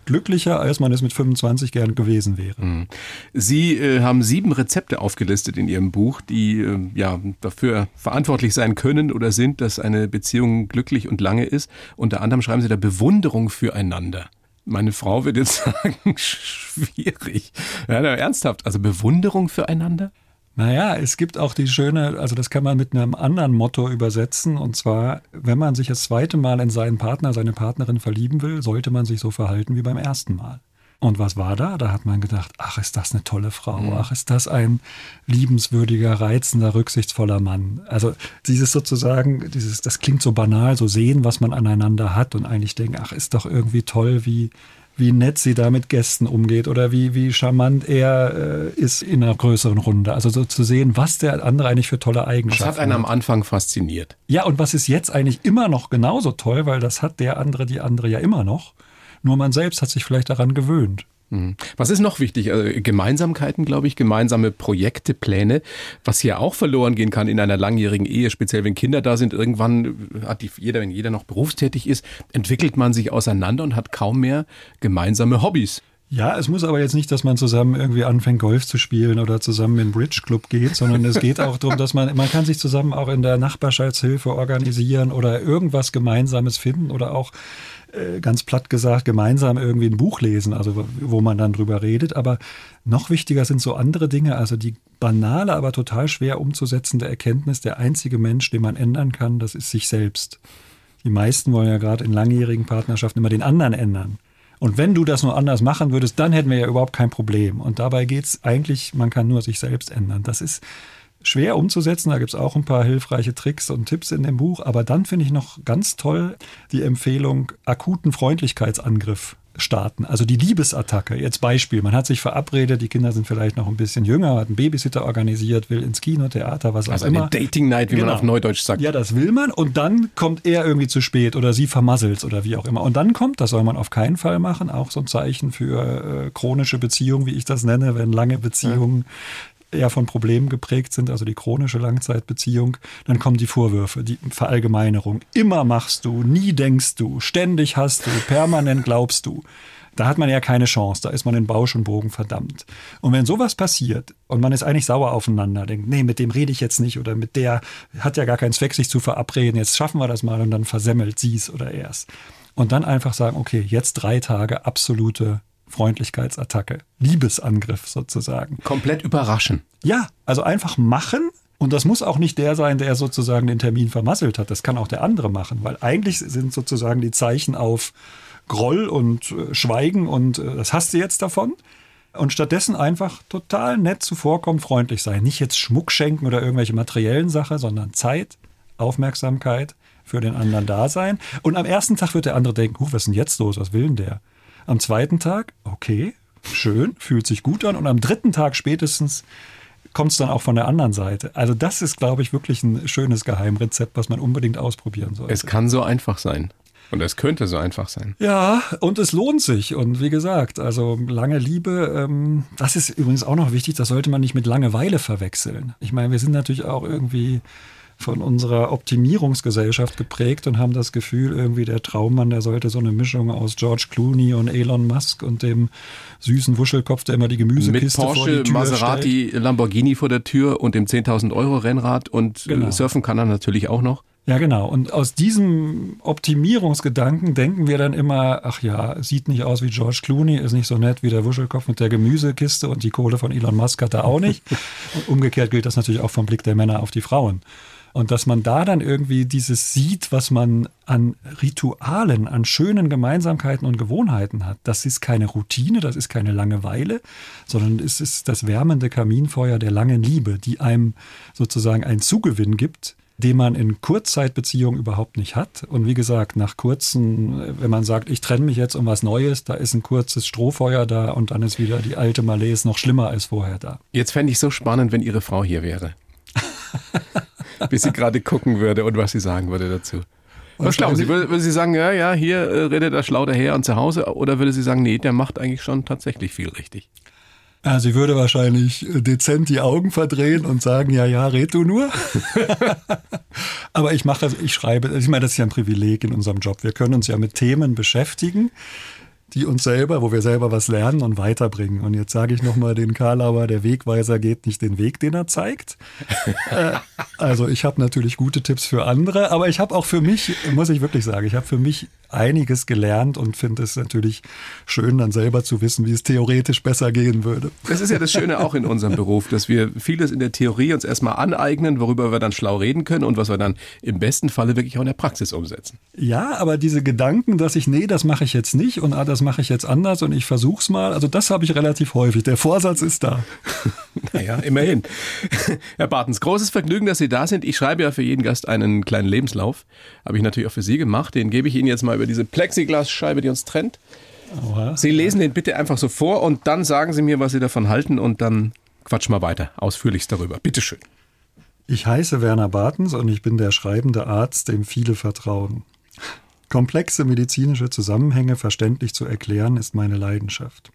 glücklicher, als man es mit 25 gern gewesen wäre. Mhm. Sie äh, haben sieben Rezepte aufgelistet in Ihrem Buch, die äh, ja dafür verantwortlich sein können oder sind, dass eine Beziehung glücklich und lange ist. Unter anderem schreiben Sie da Bewunderung füreinander. Meine Frau wird jetzt sagen, schwierig. Ja, ernsthaft, also Bewunderung füreinander? Naja, es gibt auch die schöne, also das kann man mit einem anderen Motto übersetzen. Und zwar, wenn man sich das zweite Mal in seinen Partner, seine Partnerin verlieben will, sollte man sich so verhalten wie beim ersten Mal. Und was war da? Da hat man gedacht, ach, ist das eine tolle Frau, mhm. ach, ist das ein liebenswürdiger, reizender, rücksichtsvoller Mann. Also dieses sozusagen, dieses, das klingt so banal, so sehen, was man aneinander hat und eigentlich denken, ach, ist doch irgendwie toll, wie, wie nett sie da mit Gästen umgeht oder wie, wie charmant er äh, ist in einer größeren Runde. Also so zu sehen, was der andere eigentlich für tolle Eigenschaften hat. Das hat einen am Anfang fasziniert. Ja, und was ist jetzt eigentlich immer noch genauso toll, weil das hat der andere, die andere ja immer noch. Nur man selbst hat sich vielleicht daran gewöhnt. Mhm. Was ist noch wichtig? Also Gemeinsamkeiten, glaube ich, gemeinsame Projekte, Pläne, was hier auch verloren gehen kann in einer langjährigen Ehe, speziell wenn Kinder da sind. Irgendwann hat die, jeder, wenn jeder noch berufstätig ist, entwickelt man sich auseinander und hat kaum mehr gemeinsame Hobbys. Ja, es muss aber jetzt nicht, dass man zusammen irgendwie anfängt, Golf zu spielen oder zusammen in Bridge Club geht, sondern es geht auch darum, dass man, man kann sich zusammen auch in der Nachbarschaftshilfe organisieren oder irgendwas Gemeinsames finden oder auch äh, ganz platt gesagt, gemeinsam irgendwie ein Buch lesen, also wo man dann drüber redet. Aber noch wichtiger sind so andere Dinge, also die banale, aber total schwer umzusetzende Erkenntnis, der einzige Mensch, den man ändern kann, das ist sich selbst. Die meisten wollen ja gerade in langjährigen Partnerschaften immer den anderen ändern. Und wenn du das nur anders machen würdest, dann hätten wir ja überhaupt kein Problem. Und dabei geht es eigentlich, man kann nur sich selbst ändern. Das ist schwer umzusetzen. Da gibt es auch ein paar hilfreiche Tricks und Tipps in dem Buch. Aber dann finde ich noch ganz toll die Empfehlung, akuten Freundlichkeitsangriff starten. Also die Liebesattacke. Jetzt Beispiel. Man hat sich verabredet, die Kinder sind vielleicht noch ein bisschen jünger, hat einen Babysitter organisiert, will ins Kino, Theater, was also auch immer. Also eine Dating Night, wie genau. man auf Neudeutsch sagt. Ja, das will man. Und dann kommt er irgendwie zu spät oder sie vermasselt oder wie auch immer. Und dann kommt, das soll man auf keinen Fall machen, auch so ein Zeichen für äh, chronische Beziehungen, wie ich das nenne, wenn lange Beziehungen eher von Problemen geprägt sind, also die chronische Langzeitbeziehung, dann kommen die Vorwürfe, die Verallgemeinerung. Immer machst du, nie denkst du, ständig hast du, permanent glaubst du. Da hat man ja keine Chance, da ist man in Bausch und Bogen verdammt. Und wenn sowas passiert und man ist eigentlich sauer aufeinander, denkt, nee, mit dem rede ich jetzt nicht oder mit der hat ja gar keinen Zweck, sich zu verabreden, jetzt schaffen wir das mal und dann versemmelt sie es oder er es. Und dann einfach sagen, okay, jetzt drei Tage absolute Freundlichkeitsattacke, Liebesangriff sozusagen. Komplett überraschen. Ja, also einfach machen, Und das muss auch nicht der sein, der sozusagen den Termin vermasselt hat. Das kann auch der andere machen, weil eigentlich sind sozusagen die Zeichen auf Groll und äh, Schweigen und äh, das hast du jetzt davon. Und stattdessen einfach total nett zuvorkommen, freundlich sein. Nicht jetzt Schmuck schenken oder irgendwelche materiellen Sachen, sondern Zeit, Aufmerksamkeit für den anderen da sein. Und am ersten Tag wird der andere denken, was ist denn jetzt los? Was will denn der? Am zweiten Tag, okay, schön, fühlt sich gut an. Und am dritten Tag spätestens kommt es dann auch von der anderen Seite. Also das ist, glaube ich, wirklich ein schönes Geheimrezept, was man unbedingt ausprobieren sollte. Es kann so einfach sein. Und es könnte so einfach sein. Ja, und es lohnt sich. Und wie gesagt, also lange Liebe, ähm, das ist übrigens auch noch wichtig, das sollte man nicht mit Langeweile verwechseln. Ich meine, wir sind natürlich auch irgendwie von unserer Optimierungsgesellschaft geprägt und haben das Gefühl, irgendwie der Traummann, der sollte so eine Mischung aus George Clooney und Elon Musk und dem süßen Wuschelkopf, der immer die Gemüsekiste Mit Porsche, vor die Tür Maserati, stellt. Lamborghini vor der Tür und dem 10.000 Euro Rennrad und äh, Genau. surfen kann er natürlich auch noch. Ja, genau. Und aus diesem Optimierungsgedanken denken wir dann immer, ach ja, sieht nicht aus wie George Clooney, ist nicht so nett wie der Wuschelkopf mit der Gemüsekiste und die Kohle von Elon Musk hat er auch nicht. Und umgekehrt gilt das natürlich auch vom Blick der Männer auf die Frauen. Und dass man da dann irgendwie dieses sieht, was man an Ritualen, an schönen Gemeinsamkeiten und Gewohnheiten hat. Das ist keine Routine, das ist keine Langeweile, sondern es ist das wärmende Kaminfeuer der langen Liebe, die einem sozusagen einen Zugewinn gibt, den man in Kurzzeitbeziehungen überhaupt nicht hat. Und wie gesagt, nach kurzen, wenn man sagt, ich trenne mich jetzt um was Neues, da ist ein kurzes Strohfeuer da und dann ist wieder die alte Malaise noch schlimmer als vorher da. Jetzt fände ich so spannend, wenn Ihre Frau hier wäre. Bis sie gerade gucken würde und was sie sagen würde dazu. Was glauben Sie? Würde, würde sie sagen, ja, ja, hier äh, redet er schlau daher und zu Hause? Oder würde sie sagen, nee, der macht eigentlich schon tatsächlich viel richtig? Ja, sie würde wahrscheinlich dezent die Augen verdrehen und sagen, ja, ja, red du nur. Aber ich mache, ich schreibe, ich meine, das ist ja ein Privileg in unserem Job. Wir können uns ja mit Themen beschäftigen, die uns selber, wo wir selber was lernen und weiterbringen. Und jetzt sage ich nochmal den Karlauer, der Wegweiser geht nicht den Weg, den er zeigt. äh, also ich habe natürlich gute Tipps für andere, aber ich habe auch für mich, muss ich wirklich sagen, ich habe für mich einiges gelernt und finde es natürlich schön, dann selber zu wissen, wie es theoretisch besser gehen würde. Das ist ja das Schöne auch in unserem Beruf, dass wir vieles in der Theorie uns erstmal aneignen, worüber wir dann schlau reden können und was wir dann im besten Falle wirklich auch in der Praxis umsetzen. Ja, aber diese Gedanken, dass ich, nee, das mache ich jetzt nicht und ah, das mache ich jetzt anders und ich versuch's mal, also das habe ich relativ häufig. Der Vorsatz ist da. Naja, immerhin. Herr Bartens, großes Vergnügen, dass Sie da sind. Ich schreibe ja für jeden Gast einen kleinen Lebenslauf. Habe ich natürlich auch für Sie gemacht. Den gebe ich Ihnen jetzt mal über diese Plexiglasscheibe, die uns trennt. Oha. Sie lesen den bitte einfach so vor und dann sagen Sie mir, was Sie davon halten und dann quatschen wir weiter, ausführlichst darüber. Bitteschön. Ich heiße Werner Bartens und ich bin der schreibende Arzt, dem viele vertrauen. Komplexe medizinische Zusammenhänge verständlich zu erklären, ist meine Leidenschaft.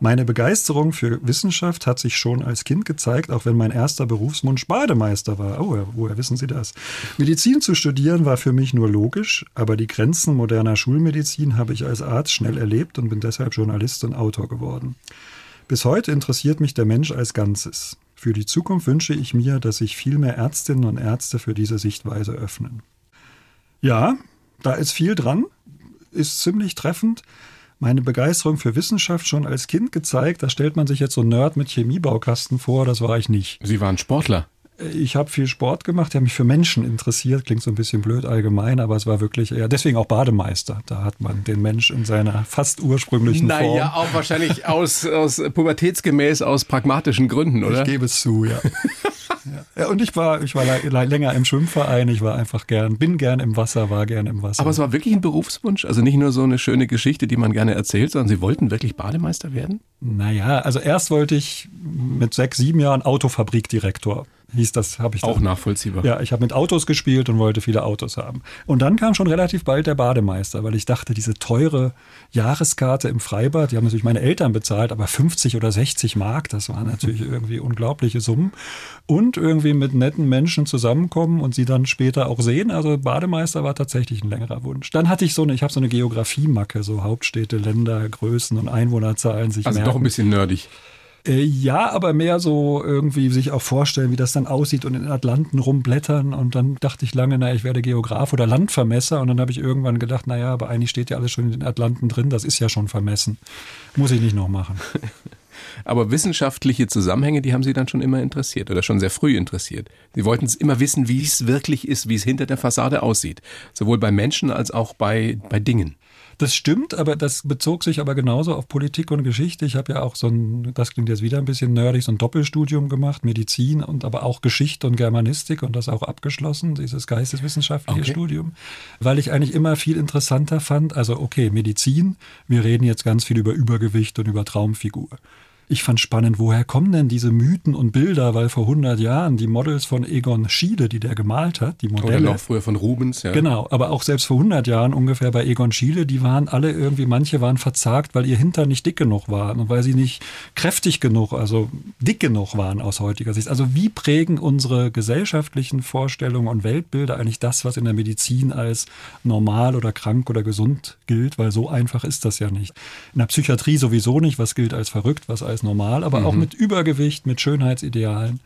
Meine Begeisterung für Wissenschaft hat sich schon als Kind gezeigt, auch wenn mein erster Berufswunsch Bademeister war. Oh, woher wissen Sie das? Medizin zu studieren war für mich nur logisch, aber die Grenzen moderner Schulmedizin habe ich als Arzt schnell erlebt und bin deshalb Journalist und Autor geworden. Bis heute interessiert mich der Mensch als Ganzes. Für die Zukunft wünsche ich mir, dass sich viel mehr Ärztinnen und Ärzte für diese Sichtweise öffnen. Ja, da ist viel dran, ist ziemlich treffend. Meine Begeisterung für Wissenschaft schon als Kind gezeigt. Da stellt man sich jetzt so einen Nerd mit Chemiebaukasten vor, das war ich nicht. Sie waren Sportler. Ich habe viel Sport gemacht, der mich für Menschen interessiert. Klingt so ein bisschen blöd allgemein, aber es war wirklich eher, deswegen auch Bademeister. Da hat man den Mensch in seiner fast ursprünglichen Form. Naja, auch wahrscheinlich aus, aus pubertätsgemäß, aus pragmatischen Gründen, oder? Ich gebe es zu, ja. ja. ja. Und ich war, ich war länger im Schwimmverein, ich war einfach gern, bin gern im Wasser, war gern im Wasser. Aber es war wirklich ein Berufswunsch? Also nicht nur so eine schöne Geschichte, die man gerne erzählt, sondern Sie wollten wirklich Bademeister werden? Naja, also erst wollte ich mit sechs, sieben Jahren Autofabrikdirektor hieß das, habe ich auch dann. nachvollziehbar. Ja, ich habe mit Autos gespielt und wollte viele Autos haben. Und dann kam schon relativ bald der Bademeister, weil ich dachte, diese teure Jahreskarte im Freibad, die haben natürlich meine Eltern bezahlt, aber 50 oder 60 Mark, das waren natürlich irgendwie unglaubliche Summen. Und irgendwie mit netten Menschen zusammenkommen und sie dann später auch sehen. Also Bademeister war tatsächlich ein längerer Wunsch. Dann hatte ich so eine, ich habe so eine Geografiemacke, so Hauptstädte, Länder, Größen und Einwohnerzahlen sich Also merken. doch ein bisschen nerdig. Äh, Ja, aber mehr so irgendwie sich auch vorstellen, wie das dann aussieht und in Atlanten rumblättern. Und dann dachte ich lange, naja, ich werde Geograf oder Landvermesser. Und dann habe ich irgendwann gedacht, naja, aber eigentlich steht ja alles schon in den Atlanten drin. Das ist ja schon vermessen. Muss ich nicht noch machen. Aber wissenschaftliche Zusammenhänge, die haben Sie dann schon immer interessiert oder schon sehr früh interessiert. Sie wollten es immer wissen, wie es wirklich ist, wie es hinter der Fassade aussieht. Sowohl bei Menschen als auch bei, bei Dingen. Das stimmt, aber das bezog sich aber genauso auf Politik und Geschichte. Ich habe ja auch so ein, das klingt jetzt wieder ein bisschen nerdig, so ein Doppelstudium gemacht, Medizin und aber auch Geschichte und Germanistik und das auch abgeschlossen, dieses geisteswissenschaftliche okay. Studium, weil ich eigentlich immer viel interessanter fand. Also okay, Medizin, wir reden jetzt ganz viel über Übergewicht und über Traumfigur. Ich fand spannend, woher kommen denn diese Mythen und Bilder, weil vor 100 Jahren die Models von Egon Schiele, die der gemalt hat, die Modelle. Oder noch früher von Rubens, ja. Genau, aber auch selbst vor 100 Jahren ungefähr bei Egon Schiele, die waren alle irgendwie, manche waren verzagt, weil ihr Hintern nicht dick genug war und weil sie nicht kräftig genug, also dick genug waren aus heutiger Sicht. Also wie prägen unsere gesellschaftlichen Vorstellungen und Weltbilder eigentlich das, was in der Medizin als normal oder krank oder gesund gilt, weil so einfach ist das ja nicht. In der Psychiatrie sowieso nicht, was gilt als verrückt, was als als normal, aber mhm. auch mit Übergewicht, mit Schönheitsidealen.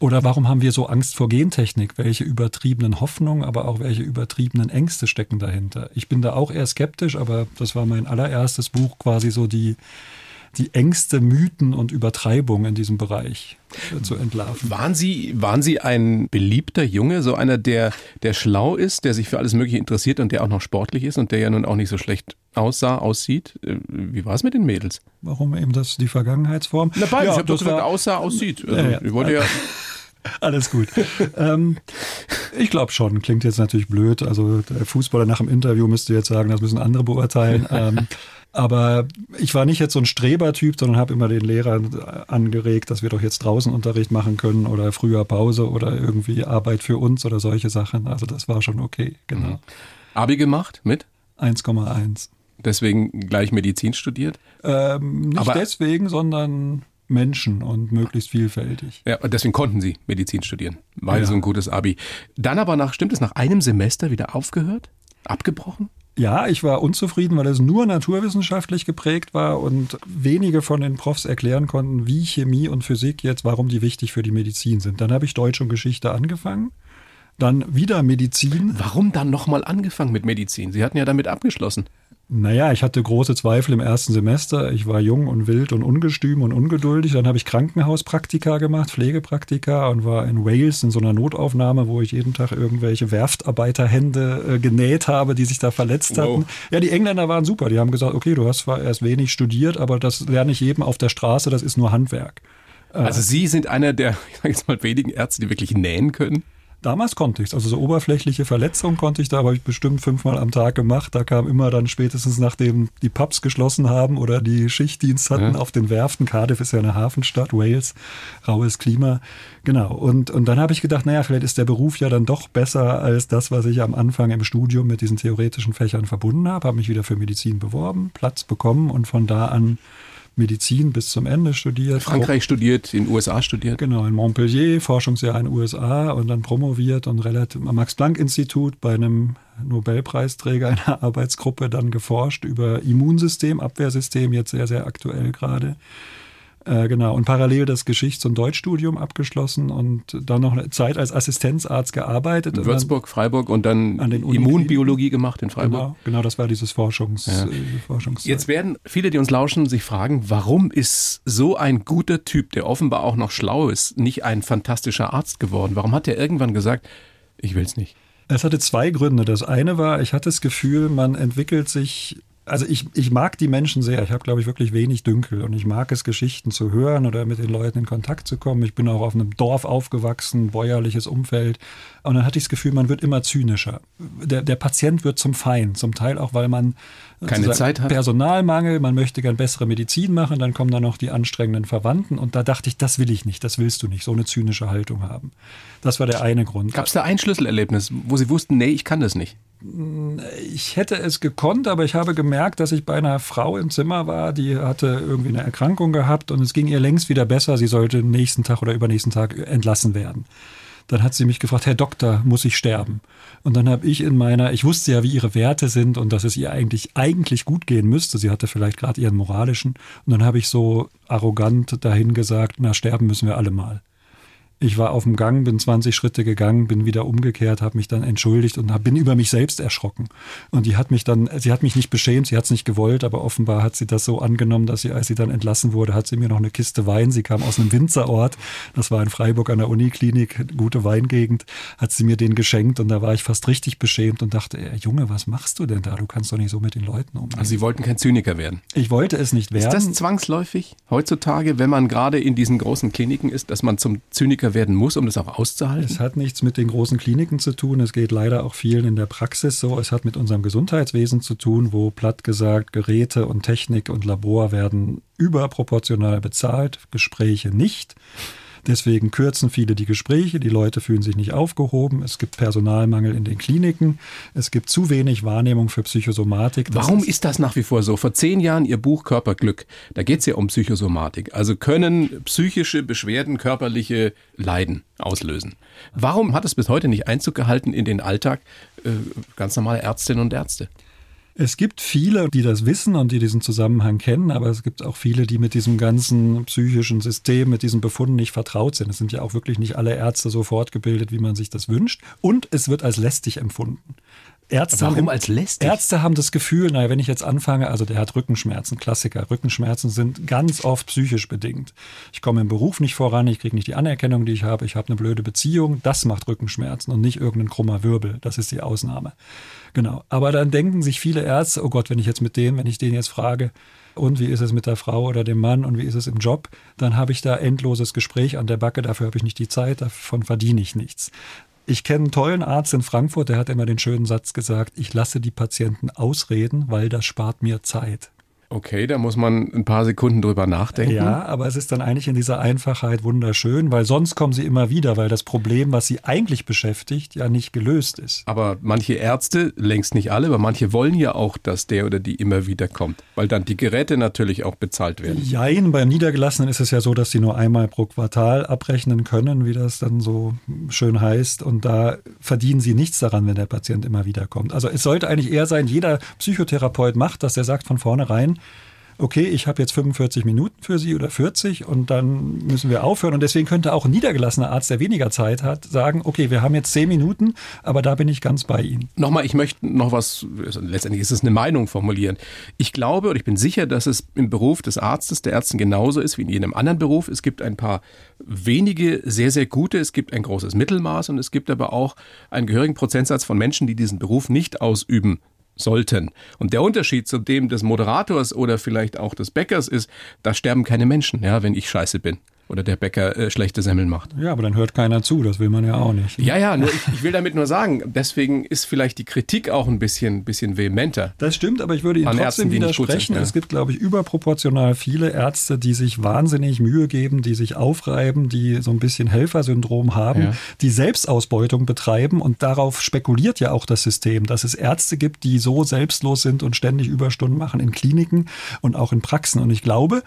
Oder warum haben wir so Angst vor Gentechnik? Welche übertriebenen Hoffnungen, aber auch welche übertriebenen Ängste stecken dahinter? Ich bin da auch eher skeptisch, aber das war mein allererstes Buch, quasi so die, die Ängste, Mythen und Übertreibungen in diesem Bereich äh, zu entlarven. Waren Sie, waren Sie ein beliebter Junge, so einer, der, der schlau ist, der sich für alles Mögliche interessiert und der auch noch sportlich ist und der ja nun auch nicht so schlecht aussah, aussieht? Äh, wie war es mit den Mädels? Warum eben das die Vergangenheitsform? Na, beides. Ja, ich habe doch gesagt, aussah, aussieht. Also, ja, ja. Ich wollte ja Alles gut. ähm, ich glaube schon. Klingt jetzt natürlich blöd. Also der Fußballer nach dem Interview müsste jetzt sagen, das müssen andere beurteilen. Ähm, aber ich war nicht jetzt so ein Strebertyp, sondern habe immer den Lehrer angeregt, dass wir doch jetzt draußen Unterricht machen können oder früher Pause oder irgendwie Arbeit für uns oder solche Sachen. Also das war schon okay, genau. Mhm. Abi gemacht mit? 1,1. Deswegen gleich Medizin studiert? Ähm, nicht Aber deswegen, sondern Menschen und möglichst vielfältig. Ja, deswegen konnten Sie Medizin studieren, weil ja. so ein gutes Abi. Dann aber nach, stimmt es, nach einem Semester wieder aufgehört? Abgebrochen? Ja, ich war unzufrieden, weil es nur naturwissenschaftlich geprägt war und wenige von den Profs erklären konnten, wie Chemie und Physik jetzt, warum die wichtig für die Medizin sind. Dann habe ich Deutsch und Geschichte angefangen, dann wieder Medizin. Warum dann nochmal angefangen mit Medizin? Sie hatten ja damit abgeschlossen. Naja, ich hatte große Zweifel im ersten Semester. Ich war jung und wild und ungestüm und ungeduldig. Dann habe ich Krankenhauspraktika gemacht, Pflegepraktika und war in Wales in so einer Notaufnahme, wo ich jeden Tag irgendwelche Werftarbeiterhände äh, genäht habe, die sich da verletzt wow. hatten. Ja, die Engländer waren super. Die haben gesagt, okay, du hast zwar erst wenig studiert, aber das lerne ich jedem auf der Straße, das ist nur Handwerk. Also Sie sind einer der, ich sage jetzt mal, wenigen Ärzte, die wirklich nähen können? Damals konnte ich es. Also so oberflächliche Verletzungen konnte ich da, habe ich bestimmt fünfmal am Tag gemacht. Da kam immer dann spätestens nachdem die Pubs geschlossen haben oder die Schichtdienst hatten ja. auf den Werften. Cardiff ist ja eine Hafenstadt, Wales, raues Klima. Genau. Und, und dann habe ich gedacht, naja, vielleicht ist der Beruf ja dann doch besser als das, was ich am Anfang im Studium mit diesen theoretischen Fächern verbunden habe. Habe mich wieder für Medizin beworben, Platz bekommen und von da an Medizin bis zum Ende studiert. Frankreich studiert, in den USA studiert. Genau, in Montpellier, Forschungsjahr in den USA und dann promoviert und relativ am Max-Planck-Institut bei einem Nobelpreisträger einer Arbeitsgruppe dann geforscht über Immunsystem, Abwehrsystem, jetzt sehr, sehr aktuell gerade. Äh, genau, und parallel das Geschichts- und Deutschstudium abgeschlossen und dann noch eine Zeit als Assistenzarzt gearbeitet. In Würzburg, Freiburg und dann Immunbiologie gemacht in Freiburg. Genau, genau das war dieses Forschungs, ja. äh, Forschungszeit. Jetzt werden viele, die uns lauschen, sich fragen, warum ist so ein guter Typ, der offenbar auch noch schlau ist, nicht ein fantastischer Arzt geworden? Warum hat er irgendwann gesagt, ich will es nicht? Es hatte zwei Gründe. Das eine war, ich hatte das Gefühl, man entwickelt sich also ich, ich mag die Menschen sehr. Ich habe, glaube ich, wirklich wenig Dünkel und ich mag es, Geschichten zu hören oder mit den Leuten in Kontakt zu kommen. Ich bin auch auf einem Dorf aufgewachsen, bäuerliches Umfeld. Und dann hatte ich das Gefühl, man wird immer zynischer. Der, der Patient wird zum Feind, zum Teil auch, weil man keine Zeit hat. Personalmangel, man möchte gern bessere Medizin machen, dann kommen da noch die anstrengenden Verwandten und da dachte ich, das will ich nicht, das willst du nicht, so eine zynische Haltung haben. Das war der eine Grund. Gab es da ein Schlüsselerlebnis, wo Sie wussten, nee, ich kann das nicht? Ich hätte es gekonnt, aber ich habe gemerkt, dass ich bei einer Frau im Zimmer war, die hatte irgendwie eine Erkrankung gehabt und es ging ihr längst wieder besser. Sie sollte nächsten Tag oder übernächsten Tag entlassen werden. Dann hat sie mich gefragt, Herr Doktor, muss ich sterben? Und dann habe ich in meiner, ich wusste ja, wie ihre Werte sind und dass es ihr eigentlich eigentlich gut gehen müsste. Sie hatte vielleicht gerade ihren moralischen. Und dann habe ich so arrogant dahin gesagt, na sterben müssen wir alle mal. Ich war auf dem Gang, bin 20 Schritte gegangen, bin wieder umgekehrt, habe mich dann entschuldigt und bin über mich selbst erschrocken. Und die hat mich dann, sie hat mich nicht beschämt, sie hat es nicht gewollt, aber offenbar hat sie das so angenommen, dass sie, als sie dann entlassen wurde, hat sie mir noch eine Kiste Wein, sie kam aus einem Winzerort, das war in Freiburg an der Uniklinik, gute Weingegend, hat sie mir den geschenkt und da war ich fast richtig beschämt und dachte, ey, Junge, was machst du denn da? Du kannst doch nicht so mit den Leuten umgehen. Also Sie wollten kein Zyniker werden? Ich wollte es nicht werden. Ist das zwangsläufig heutzutage, wenn man gerade in diesen großen Kliniken ist, dass man zum Zyniker werden muss, um das auch auszuhalten? Es hat nichts mit den großen Kliniken zu tun. Es geht leider auch vielen in der Praxis so. Es hat mit unserem Gesundheitswesen zu tun, wo platt gesagt Geräte und Technik und Labor werden überproportional bezahlt, Gespräche nicht. Deswegen kürzen viele die Gespräche, die Leute fühlen sich nicht aufgehoben, es gibt Personalmangel in den Kliniken, es gibt zu wenig Wahrnehmung für Psychosomatik. Das Warum ist, ist, das nach wie vor so? Vor zehn Jahren Ihr Buch Körperglück, da geht es ja um Psychosomatik. Also können psychische Beschwerden körperliche Leiden auslösen. Warum hat es bis heute nicht Einzug gehalten in den Alltag äh, ganz normale Ärztinnen und Ärzte? Es gibt viele, die das wissen und die diesen Zusammenhang kennen, aber es gibt auch viele, die mit diesem ganzen psychischen System, mit diesen Befunden nicht vertraut sind. Es sind ja auch wirklich nicht alle Ärzte so fortgebildet, wie man sich das wünscht. Und es wird als lästig empfunden. Ärzte Warum haben, als lästig? Ärzte haben das Gefühl, naja, wenn ich jetzt anfange, also der hat Rückenschmerzen, Klassiker. Rückenschmerzen sind ganz oft psychisch bedingt. Ich komme im Beruf nicht voran, ich kriege nicht die Anerkennung, die ich habe, ich habe eine blöde Beziehung, das macht Rückenschmerzen und nicht irgendein krummer Wirbel. Das ist die Ausnahme. Genau. Aber dann denken sich viele Ärzte, oh Gott, wenn ich jetzt mit dem, wenn ich den jetzt frage, und wie ist es mit der Frau oder dem Mann und wie ist es im Job, dann habe ich da endloses Gespräch an der Backe, dafür habe ich nicht die Zeit, davon verdiene ich nichts. Ich kenne einen tollen Arzt in Frankfurt, der hat immer den schönen Satz gesagt, ich lasse die Patienten ausreden, weil das spart mir Zeit. Okay, da muss man ein paar Sekunden drüber nachdenken. Ja, aber es ist dann eigentlich in dieser Einfachheit wunderschön, weil sonst kommen sie immer wieder, weil das Problem, was sie eigentlich beschäftigt, ja nicht gelöst ist. Aber manche Ärzte, längst nicht alle, aber manche wollen ja auch, dass der oder die immer wieder kommt, weil dann die Geräte natürlich auch bezahlt werden. Jein, beim Niedergelassenen ist es ja so, dass sie nur einmal pro Quartal abrechnen können, wie das dann so schön heißt. Und da verdienen sie nichts daran, wenn der Patient immer wieder kommt. Also es sollte eigentlich eher sein, jeder Psychotherapeut macht das, der sagt von vornherein, okay, ich habe jetzt 45 Minuten für Sie oder 40 und dann müssen wir aufhören. Und deswegen könnte auch ein niedergelassener Arzt, der weniger Zeit hat, sagen, okay, wir haben jetzt 10 Minuten, aber da bin ich ganz bei Ihnen. Nochmal, ich möchte noch was, letztendlich ist es eine Meinung formulieren. Ich glaube und ich bin sicher, dass es im Beruf des Arztes, der Ärzten genauso ist wie in jedem anderen Beruf. Es gibt ein paar wenige sehr, sehr gute, es gibt ein großes Mittelmaß und es gibt aber auch einen gehörigen Prozentsatz von Menschen, die diesen Beruf nicht ausüben sollten. Und der Unterschied zu dem des Moderators oder vielleicht auch des Bäckers ist, da sterben keine Menschen, ja, wenn ich scheiße bin oder der Bäcker äh, schlechte Semmeln macht. Ja, aber dann hört keiner zu, das will man ja auch nicht. Ja, ja, nur ich, ich, will damit nur sagen, deswegen ist vielleicht die Kritik auch ein bisschen, bisschen vehementer. Das stimmt, aber ich würde Ihnen trotzdem Ärzten, widersprechen. Sind, ja. Es gibt, glaube ich, überproportional viele Ärzte, die sich wahnsinnig Mühe geben, die sich aufreiben, die so ein bisschen Helfersyndrom haben, ja. die Selbstausbeutung betreiben und darauf spekuliert ja auch das System, dass es Ärzte gibt, die so selbstlos sind und ständig Überstunden machen in Kliniken und auch in Praxen. Und ich glaube,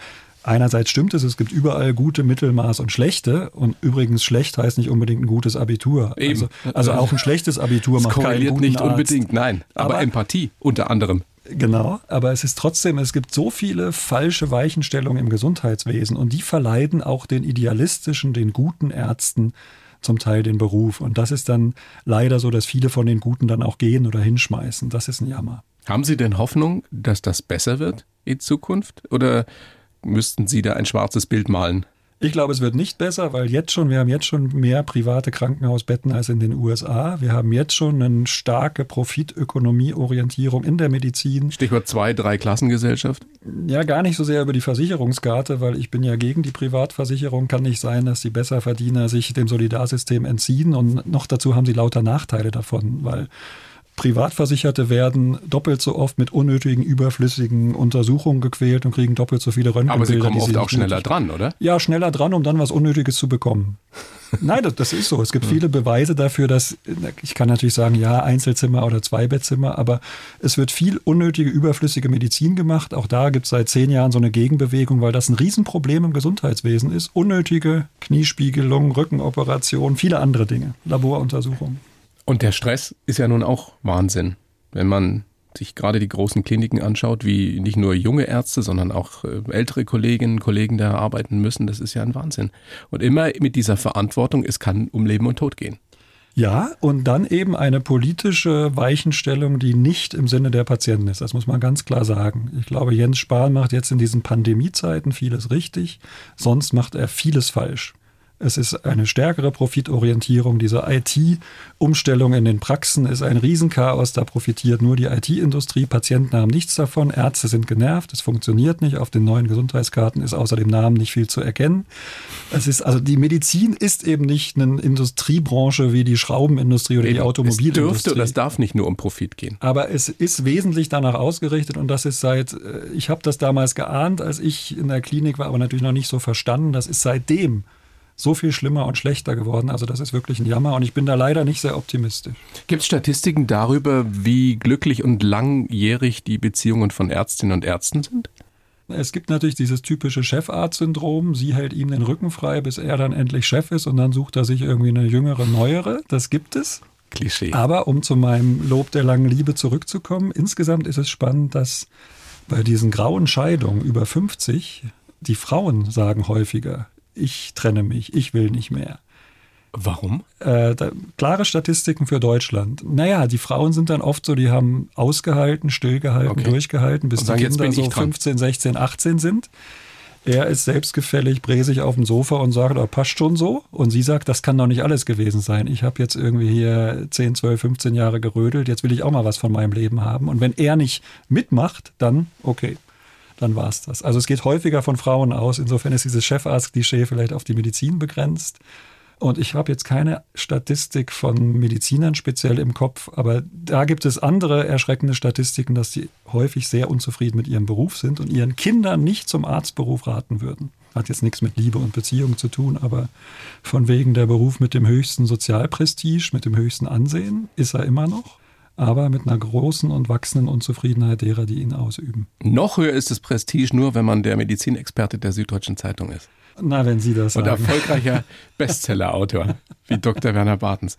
einerseits stimmt es, es gibt überall gute, Mittelmaß und schlechte. Und übrigens schlecht heißt nicht unbedingt ein gutes Abitur. Also, also auch ein schlechtes Abitur macht keinen guten nicht Arzt. unbedingt, nein. Aber, aber Empathie unter anderem. Genau, aber es ist trotzdem, es gibt so viele falsche Weichenstellungen im Gesundheitswesen und die verleiden auch den idealistischen, den guten Ärzten zum Teil den Beruf. Und das ist dann leider so, dass viele von den Guten dann auch gehen oder hinschmeißen. Das ist ein Jammer. Haben Sie denn Hoffnung, dass das besser wird in Zukunft? Oder müssten Sie da ein schwarzes Bild malen? Ich glaube, es wird nicht besser, weil jetzt schon, wir haben jetzt schon mehr private Krankenhausbetten als in den USA. Wir haben jetzt schon eine starke Profitökonomieorientierung in der Medizin. Stichwort zwei, drei Klassengesellschaft? Ja, gar nicht so sehr über die Versicherungskarte, weil ich bin ja gegen die Privatversicherung. Kann nicht sein, dass die Besserverdiener sich dem Solidarsystem entziehen und noch dazu haben sie lauter Nachteile davon, weil Privatversicherte werden doppelt so oft mit unnötigen, überflüssigen Untersuchungen gequält und kriegen doppelt so viele Röntgenbilder. Aber sie kommen oft auch schneller dran, oder? Ja, schneller dran, um dann was Unnötiges zu bekommen. Nein, das, das, ist so. Es gibt viele Beweise dafür, dass, ich kann natürlich sagen, ja, Einzelzimmer oder Zweibettzimmer, aber es wird viel unnötige, überflüssige Medizin gemacht. Auch da gibt es seit zehn Jahren so eine Gegenbewegung, weil das ein Riesenproblem im Gesundheitswesen ist. Unnötige Kniespiegelung, Rückenoperation, viele andere Dinge, Laboruntersuchungen. Und der Stress ist ja nun auch Wahnsinn. Wenn man sich gerade die großen Kliniken anschaut, wie nicht nur junge Ärzte, sondern auch äh, ältere Kolleginnen und Kollegen da arbeiten müssen, das ist ja ein Wahnsinn. Und immer mit dieser Verantwortung, es kann um Leben und Tod gehen. Ja, und dann eben eine politische Weichenstellung, die nicht im Sinne der Patienten ist. Das muss man ganz klar sagen. Ich glaube, Jens Spahn macht jetzt in diesen Pandemiezeiten vieles richtig, sonst macht er vieles falsch. Es ist eine stärkere Profitorientierung. Diese IT-Umstellung in den Praxen ist ein Riesenchaos. Da profitiert nur die IT-Industrie. Patienten haben nichts davon. Ärzte sind genervt. Es funktioniert nicht. Auf den neuen Gesundheitskarten ist außer dem Namen nicht viel zu erkennen. Es ist, also die Medizin ist eben nicht eine Industriebranche wie die Schraubenindustrie oder eben, die Automobilindustrie. Es dürfte oder es darf nicht nur um Profit gehen. Aber es ist wesentlich danach ausgerichtet und das ist seit, äh, ich habe das damals geahnt, als ich in der Klinik war, aber natürlich noch nicht so verstanden. Das ist seitdem so viel schlimmer und schlechter geworden. Also das ist wirklich ein Jammer und ich bin da leider nicht sehr optimistisch. Gibt es Statistiken darüber, wie glücklich und langjährig die Beziehungen von Ärztinnen und Ärzten sind? Es gibt natürlich dieses typische Chefarzt-Syndrom. Sie hält ihm den Rücken frei, bis er dann endlich Chef ist und dann sucht er sich irgendwie eine jüngere, neuere. Das gibt es. Klischee. Aber um zu meinem Lob der langen Liebe zurückzukommen, insgesamt ist es spannend, dass bei diesen grauen Scheidungen über 50 die Frauen sagen häufiger, ich trenne mich, ich will nicht mehr. Warum? Äh, da, klare Statistiken für Deutschland. Naja, die Frauen sind dann oft so, die haben ausgehalten, stillgehalten, okay. durchgehalten, bis sagen, die Kinder so 15, 16, 18 sind. Er ist selbstgefällig, bräsig auf dem Sofa und sagt, oh, passt schon so. Und sie sagt, das kann doch nicht alles gewesen sein. Ich habe jetzt irgendwie hier 10, 12, 15 Jahre gerödelt, jetzt will ich auch mal was von meinem Leben haben. Und wenn er nicht mitmacht, dann okay dann war es das. Also es geht häufiger von Frauen aus. Insofern ist dieses Chefarzt-Klischee vielleicht auf die Medizin begrenzt. Und ich habe jetzt keine Statistik von Medizinern speziell im Kopf, aber da gibt es andere erschreckende Statistiken, dass sie häufig sehr unzufrieden mit ihrem Beruf sind und ihren Kindern nicht zum Arztberuf raten würden. Hat jetzt nichts mit Liebe und Beziehung zu tun, aber von wegen der Beruf mit dem höchsten Sozialprestige, mit dem höchsten Ansehen, ist er immer noch aber mit einer großen und wachsenden Unzufriedenheit derer, die ihn ausüben. Noch höher ist das Prestige nur, wenn man der Medizinexperte der Süddeutschen Zeitung ist. Na, wenn Sie das sagen. Und erfolgreicher Bestsellerautor wie Dr. Werner Bartens.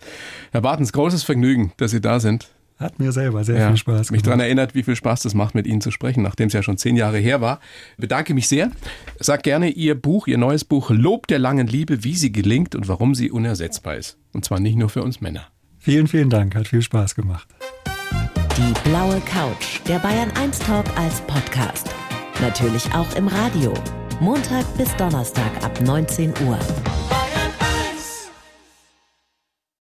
Herr Bartens, großes Vergnügen, dass Sie da sind. Hat mir selber sehr ja, viel Spaß gemacht. Mich daran erinnert, wie viel Spaß das macht, mit Ihnen zu sprechen, nachdem es ja schon zehn Jahre her war. Bedanke mich sehr. Sag gerne Ihr Buch, Ihr neues Buch Lob der langen Liebe, wie sie gelingt und warum sie unersetzbar ist. Und zwar nicht nur für uns Männer. Vielen, vielen Dank. Hat viel Spaß gemacht. Die blaue Couch, der Bayern 1 Talk als Podcast. Natürlich auch im Radio. Montag bis Donnerstag ab 19 Uhr.